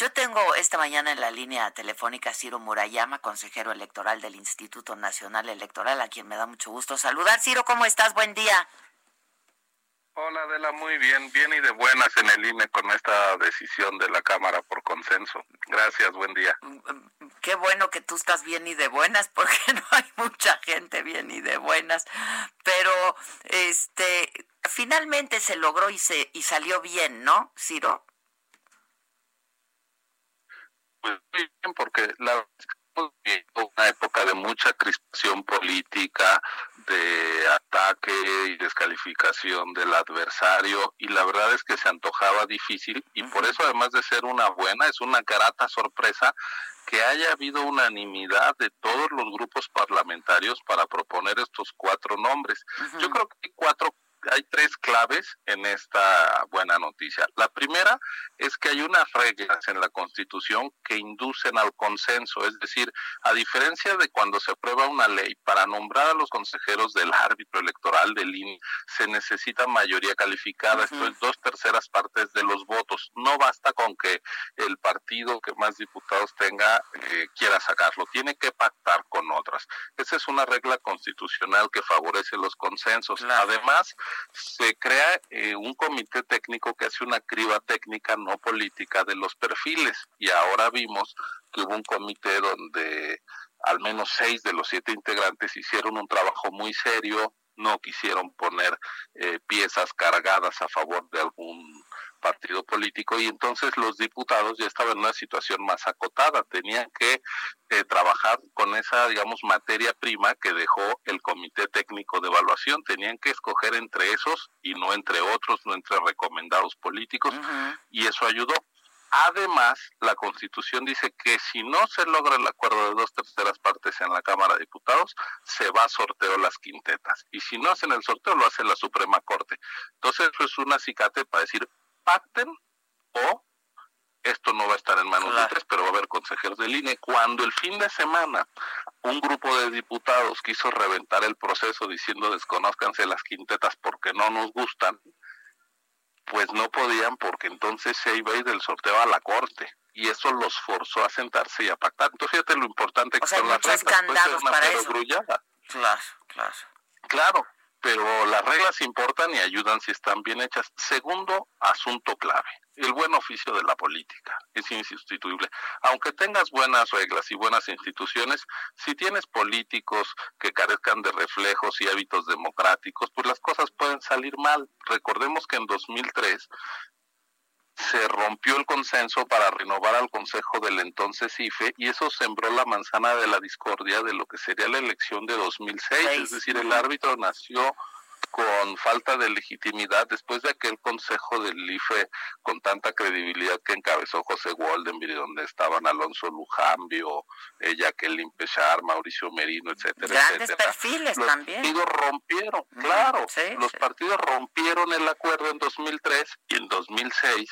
Yo tengo esta mañana en la línea telefónica Ciro Murayama, consejero electoral del Instituto Nacional Electoral, a quien me da mucho gusto saludar. Ciro, ¿cómo estás? Buen día. Hola Adela, muy bien, bien y de buenas en el INE con esta decisión de la Cámara por consenso. Gracias, buen día. Qué bueno que tú estás bien y de buenas, porque no hay mucha gente bien y de buenas, pero este finalmente se logró y se y salió bien, ¿no, Ciro? Pues muy bien, porque la una época de mucha crispación política, de ataque y descalificación del adversario y la verdad es que se antojaba difícil y por eso además de ser una buena, es una grata sorpresa que haya habido unanimidad de todos los grupos parlamentarios para proponer estos cuatro nombres. Yo creo que hay cuatro hay tres claves en esta buena noticia. La primera es que hay unas reglas en la Constitución que inducen al consenso, es decir, a diferencia de cuando se aprueba una ley para nombrar a los consejeros del árbitro electoral del INE, se necesita mayoría calificada, esto es dos terceras partes de los votos. No basta con que el partido que más diputados tenga eh, quiera sacarlo, tiene que pactar con otras. Esa es una regla constitucional que favorece los consensos. Además, se crea eh, un comité técnico que hace una criba técnica no política de los perfiles. Y ahora vimos que hubo un comité donde al menos seis de los siete integrantes hicieron un trabajo muy serio, no quisieron poner eh, piezas cargadas a favor de algún partido político y entonces los diputados ya estaban en una situación más acotada, tenían que eh, trabajar con esa, digamos, materia prima que dejó el Comité Técnico de Evaluación, tenían que escoger entre esos y no entre otros, no entre recomendados políticos y eso ayudó. Además, la Constitución dice que si no se logra el acuerdo de dos terceras partes en la Cámara de Diputados, se va a sorteo las quintetas. Y si no hacen el sorteo, lo hace la Suprema Corte. Entonces, eso es un acicate para decir, pacten o esto no va a estar en manos de tres, pero va a haber consejeros del INE. Cuando el fin de semana un grupo de diputados quiso reventar el proceso diciendo desconozcanse las quintetas porque no nos gustan, pues no podían porque entonces se iba a ir del sorteo a la corte y eso los forzó a sentarse y a pactar. Entonces fíjate lo importante que son las reglas. Pues para eso. Claro, claro. Claro, pero las reglas importan y ayudan si están bien hechas. Segundo asunto clave, el buen oficio de la política es insustituible. Aunque tengas buenas reglas y buenas instituciones, si tienes políticos que carezcan de reflejos y hábitos democráticos, pues las cosas pueden salir mal. Recordemos que en 2003 se rompió el consenso para renovar al Consejo del entonces IFE y eso sembró la manzana de la discordia de lo que sería la elección de 2006, es decir, el árbitro nació con falta de legitimidad después de aquel consejo del IFE con tanta credibilidad que encabezó José Goldenberg, donde estaban Alonso Lujambio, eh, Jacqueline Pechar, Mauricio Merino, etcétera, Grandes etcétera. perfiles los también. partidos rompieron, claro, los partidos rompieron el acuerdo en 2003 y en 2006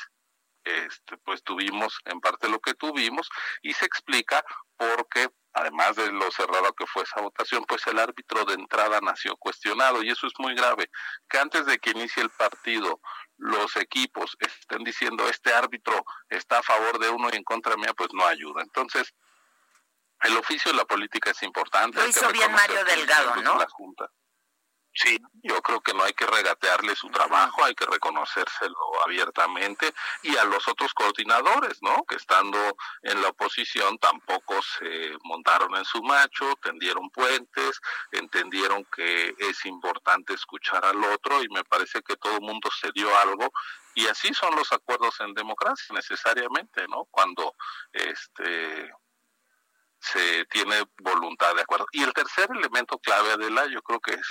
este, pues tuvimos en parte lo que tuvimos y se explica porque además de lo cerrado que fue esa votación, pues el árbitro de entrada nació cuestionado y eso es muy grave, que antes de que inicie el partido los equipos estén diciendo este árbitro está a favor de uno y en contra mía, pues no ayuda. Entonces, el oficio de la política es importante. Lo hizo bien Mario Delgado, ¿no? La Junta. Sí, yo creo que no hay que regatearle su trabajo, hay que reconocérselo abiertamente y a los otros coordinadores, ¿no? Que estando en la oposición tampoco se montaron en su macho, tendieron puentes, entendieron que es importante escuchar al otro y me parece que todo el mundo se dio algo y así son los acuerdos en democracia necesariamente, ¿no? Cuando este se tiene voluntad de acuerdo. Y el tercer elemento clave, Adela, yo creo que es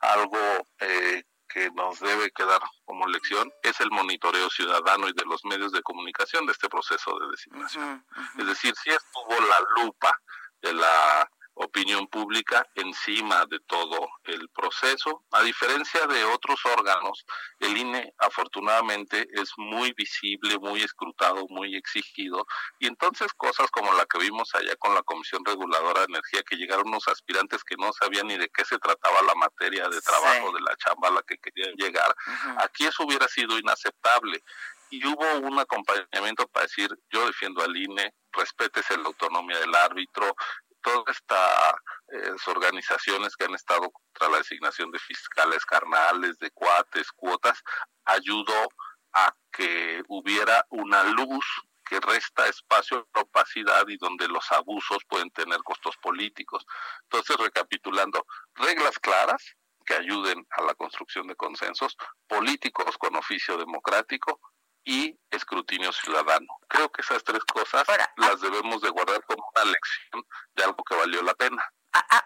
algo eh, que nos debe quedar como lección es el monitoreo ciudadano y de los medios de comunicación de este proceso de designación. Es decir, si estuvo la lupa de la opinión pública encima de todo el proceso. A diferencia de otros órganos, el INE afortunadamente es muy visible, muy escrutado, muy exigido. Y entonces cosas como la que vimos allá con la Comisión Reguladora de Energía, que llegaron unos aspirantes que no sabían ni de qué se trataba la materia de trabajo de la chamba a la que querían llegar, aquí eso hubiera sido inaceptable. Y hubo un acompañamiento para decir yo defiendo al INE, respétese la autonomía del árbitro, todas estas eh, organizaciones que han estado contra la designación de fiscales carnales, de cuates, cuotas, ayudó a que hubiera una luz que resta espacio a opacidad y donde los abusos pueden tener costos políticos. Entonces, recapitulando, reglas claras que ayuden a la construcción de consensos, políticos con oficio democrático, y escrutinio ciudadano. Creo que esas tres cosas las debemos de guardar como una lección de algo que valió la pena.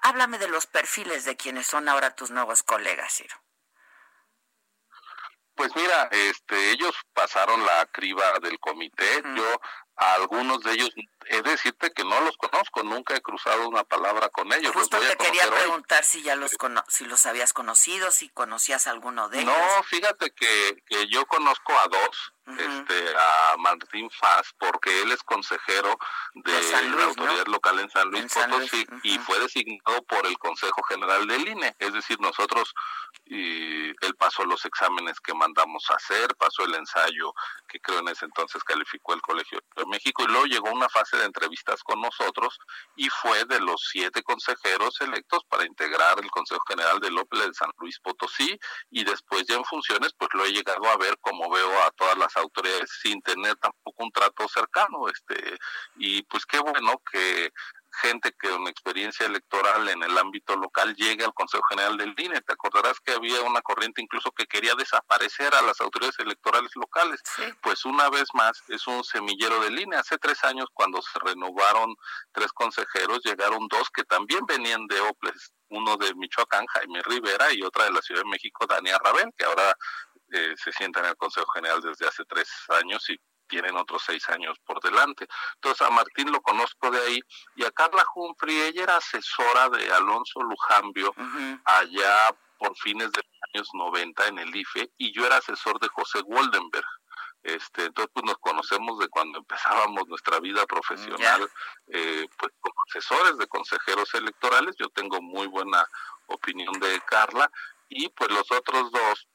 háblame de los perfiles de quienes son ahora tus nuevos colegas, Ciro. Pues mira, este, ellos pasaron la criba del comité. Yo a algunos de ellos he de decirte que no los conozco, nunca he cruzado una palabra con ellos. Justo te quería preguntar si ya los si los habías conocido, si conocías alguno de ellos. No, fíjate que, que yo conozco a dos este, a Martín Faz, porque él es consejero de, la autoridad local en San Luis Potosí y fue designado por el Consejo General del INE. Es decir, nosotros, y él pasó los exámenes que mandamos a hacer, pasó el ensayo que creo en ese entonces calificó el Colegio de México y luego llegó una fase de entrevistas con nosotros y fue de los siete consejeros electos para integrar el Consejo General del López de San Luis Potosí y después ya en funciones pues lo he llegado a ver como veo a todas las autoridades sin tener tampoco un trato cercano, este, y pues qué bueno que gente que con experiencia electoral en el ámbito local llegue al Consejo General del INE. Te acordarás que había una corriente incluso que quería desaparecer a las autoridades electorales locales. Pues una vez más es un semillero del INE. Hace tres años cuando se renovaron tres consejeros, llegaron dos que también venían de OPLES, uno de Michoacán, Jaime Rivera, y otra de la Ciudad de México, Dania Rabel, que ahora eh, se sienta en el Consejo General desde hace tres años y tienen otros seis años por delante. Entonces a Martín lo conozco de ahí y a Carla Humphrey, ella era asesora de Alonso Lujambio allá por fines de los años 90 en el IFE y yo era asesor de José Woldenberg. Este, entonces pues nos conocemos de cuando empezábamos nuestra vida profesional, eh, pues como asesores de consejeros electorales, yo tengo muy buena opinión de Carla y pues los otros dos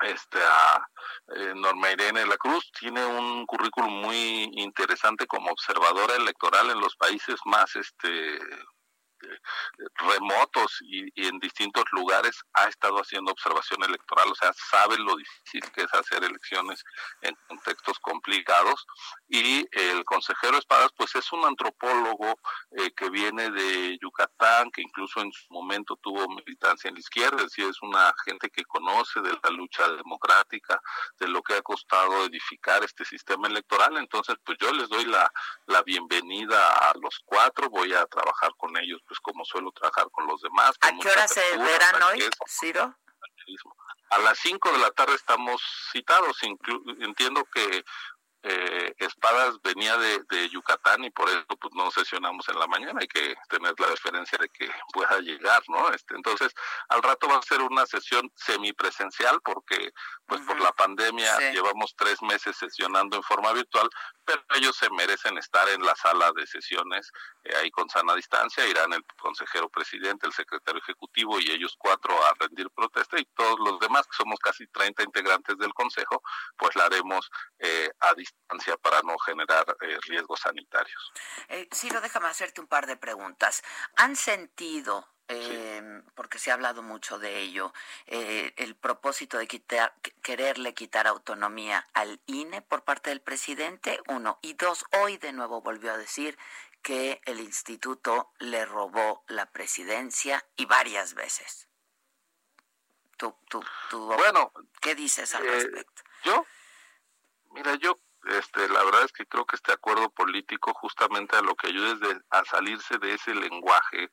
este a eh, Norma Irene La Cruz. Tiene un currículum muy interesante como observadora electoral en los países más este remotos y, en distintos lugares ha estado haciendo observación electoral, o sea, sabe lo difícil que es hacer elecciones en contextos complicados. Y el consejero Espadas, pues es un antropólogo eh, que viene de Yucatán, que incluso en su momento tuvo militancia en la izquierda, es decir, es una gente que conoce de la lucha democrática, de lo que ha costado edificar este sistema electoral. Entonces, pues yo les doy la, la bienvenida a los cuatro, voy a trabajar con ellos pues como suelo trabajar con los demás. ¿A qué hora se verán hoy, Ciro? A las 5 de la tarde estamos citados. entiendo que eh, Espadas venía de, de, Yucatán y por eso pues no sesionamos en la mañana, hay que tener la deferencia de que pueda llegar, ¿no? Este, entonces, al rato va a ser una sesión semipresencial porque pues por la pandemia llevamos tres meses sesionando en forma virtual, pero ellos se merecen estar en la sala de sesiones eh, ahí con sana distancia, irán el consejero presidente, el secretario ejecutivo y ellos cuatro a rendir protesta y todos los demás, que somos casi 30 integrantes del consejo, pues la haremos eh, a distancia para no generar eh, riesgos sanitarios. Eh, Ciro, déjame hacerte un par de preguntas. ¿Han sentido eh, porque se ha hablado mucho de ello, eh, el propósito de quitar, quererle quitar autonomía al INE por parte del presidente, uno. Y dos, hoy de nuevo volvió a decir que el instituto le robó la presidencia y varias veces. Tú, tú, tú, bueno, ¿qué dices al respecto? Yo, mira, yo este, la verdad es que creo que este acuerdo político justamente a lo que ayuda es a salirse de ese lenguaje,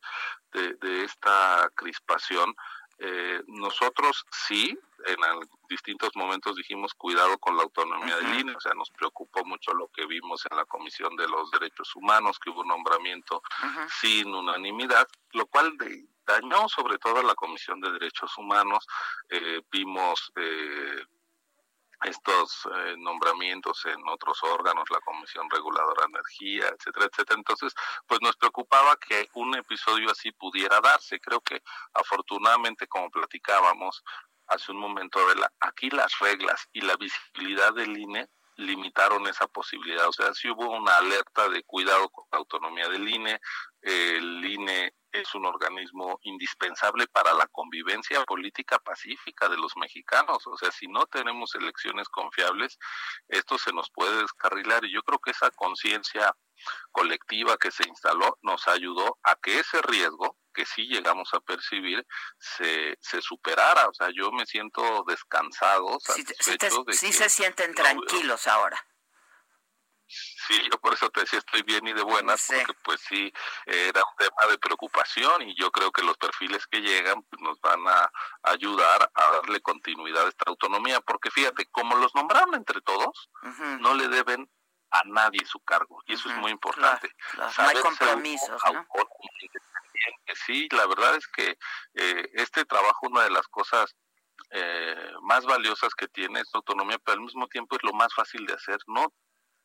de, esta crispación, Eh, nosotros sí, en distintos momentos dijimos cuidado con la autonomía del INE, o sea, nos preocupó mucho lo que vimos en la Comisión de los Derechos Humanos, que hubo un nombramiento sin unanimidad, lo cual dañó sobre todo a la Comisión de Derechos Humanos. Eh, vimos eh, estos eh, nombramientos en otros órganos, la Comisión Reguladora de Energía, etcétera, etcétera. Entonces, pues nos preocupaba que un episodio así pudiera darse. Creo que afortunadamente, como platicábamos hace un momento, de la, aquí las reglas y la visibilidad del INE limitaron esa posibilidad. O sea, si hubo una alerta de cuidado con la autonomía del INE, el INE es un organismo indispensable para la convivencia política pacífica de los mexicanos. O sea, si no tenemos elecciones confiables, esto se nos puede descarrilar. Y yo creo que esa conciencia colectiva que se instaló nos ayudó a que ese riesgo que sí llegamos a percibir se, se superara. O sea, yo me siento descansado, sí, se sienten tranquilos ahora. Sí, yo por eso te decía estoy bien y de buenas, porque pues sí, era un tema de preocupación y yo creo que los perfiles que llegan pues, nos van a ayudar a darle continuidad a esta autonomía, porque fíjate, como los nombraron entre todos, no le deben a nadie su cargo y eso es muy importante. no hay compromisos. ¿no? Sí, la verdad es que eh, este trabajo, una de las cosas eh, más valiosas que tiene esta autonomía, pero al mismo tiempo es lo más fácil de hacer. No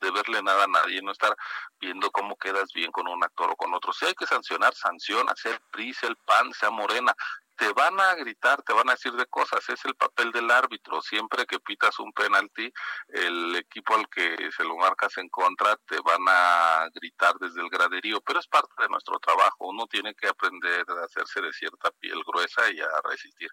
de verle nada a nadie, no estar viendo cómo quedas bien con un actor o con otro. Si hay que sancionar, sanciona, sea el PRI, sea el PAN, sea Morena. Te van a gritar, te van a decir de cosas. Es el papel del árbitro. Siempre que pitas un penalti, el equipo al que se lo marcas en contra te van a gritar desde el graderío. Pero es parte de nuestro trabajo. Uno tiene que aprender a hacerse de cierta piel gruesa y a resistir.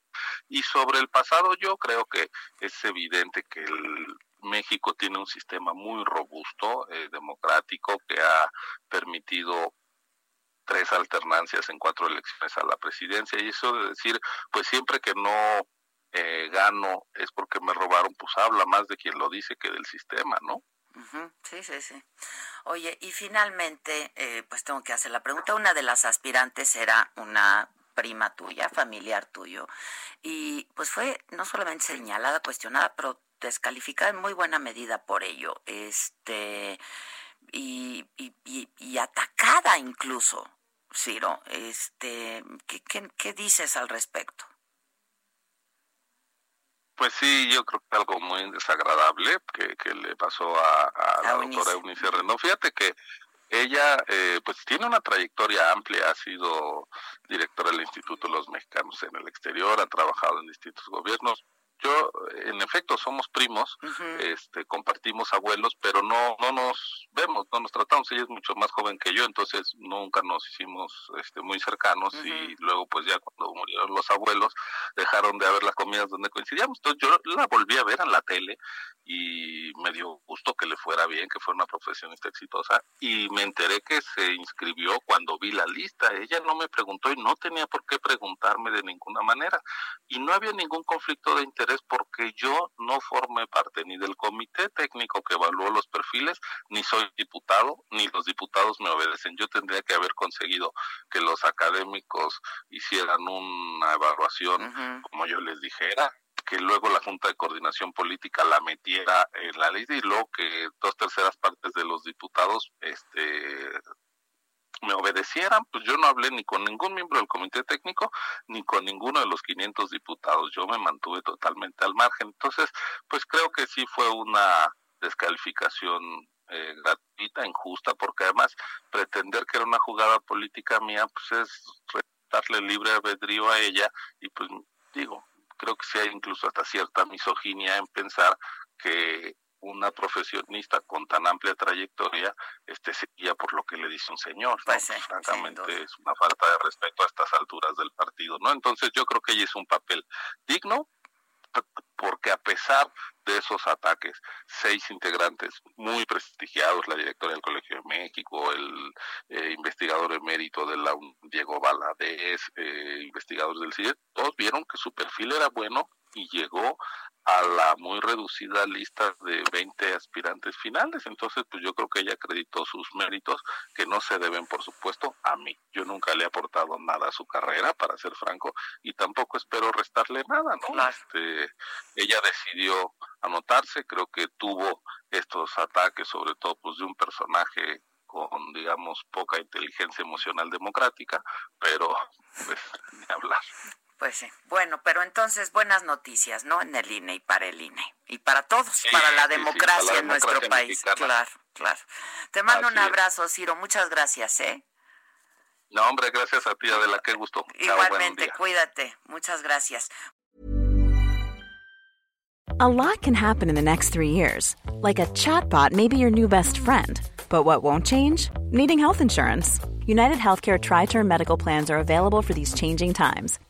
Y sobre el pasado, yo creo que es evidente que el México tiene un sistema muy robusto, eh, democrático, que ha permitido tres alternancias en cuatro elecciones a la presidencia y eso de decir, pues siempre que no eh, gano es porque me robaron, pues habla más de quien lo dice que del sistema, ¿no? Sí, sí, sí. Oye, y finalmente, eh, pues tengo que hacer la pregunta. Una de las aspirantes era una prima tuya, familiar tuyo, y pues fue no solamente señalada, cuestionada, pero descalificada en muy buena medida por ello, este, y, y, atacada incluso, Ciro, este, ¿qué, qué, dices al respecto? Pues sí, yo creo que algo muy desagradable que, que le pasó a, la doctora Eunice Renaud. Fíjate que ella eh, pues tiene una trayectoria amplia, ha sido directora del Instituto de los Mexicanos en el Exterior, ha trabajado en distintos gobiernos, yo, en efecto, somos primos, este, compartimos abuelos, pero no, no nos vemos, no nos tratamos. Ella es mucho más joven que yo, entonces nunca nos hicimos este, muy cercanos y luego, pues ya cuando murieron los abuelos, dejaron de haber las comidas donde coincidíamos. Entonces yo la volví a ver en la tele y me dio gusto que le fuera bien, que fuera una profesionista exitosa y me enteré que se inscribió cuando vi la lista. Ella no me preguntó y no tenía por qué preguntarme de ninguna manera y no había ningún conflicto de interés es porque yo no formé parte ni del comité técnico que evaluó los perfiles, ni soy diputado, ni los diputados me obedecen. Yo tendría que haber conseguido que los académicos hicieran una evaluación, como yo les dijera, que luego la Junta de Coordinación Política la metiera en la ley y luego que dos terceras partes de los diputados este me obedecieran, pues yo no hablé ni con ningún miembro del comité técnico ni con ninguno de los 500 diputados. Yo me mantuve totalmente al margen. Entonces, pues creo que sí fue una descalificación eh, gratuita, injusta, porque además pretender que era una jugada política mía, pues es darle libre albedrío a ella y pues digo, creo que sí hay incluso hasta cierta misoginia en pensar que una profesionista con tan amplia trayectoria este seguía por lo que le dice un señor pues francamente es una falta de respeto a estas alturas del partido no entonces yo creo que ella es un papel digno porque a pesar de esos ataques, seis integrantes muy prestigiados, la directora del Colegio de México, el eh, investigador emérito de la Diego Valadez, eh, investigadores del CIE, todos vieron que su perfil era bueno y llegó a la muy reducida lista de 20 aspirantes finales. Entonces, pues yo creo que ella acreditó sus méritos que no se deben, por supuesto, a mí. Yo nunca le he aportado nada a su carrera, para ser franco, y tampoco espero restarle nada, ¿no? Este, ella decidió anotarse, creo que tuvo estos ataques, sobre todo pues de un personaje con, digamos, poca inteligencia emocional democrática, pero pues ni hablar. Pues sí. Bueno, pero entonces buenas noticias, ¿no? En el INE y para el INE. Y para todos, para la democracia en nuestro país. Claro, claro. Te mando un abrazo, Ciro. Muchas gracias, ¿eh? No, hombre, gracias a ti, Adela. Qué gusto. Igualmente, cuídate. Muchas gracias. A lot can happen in the next three years. Like a chatbot may be your new best friend. But what won't change? Needing health insurance. United Healthcare Tri Term Medical Plans are available for these changing times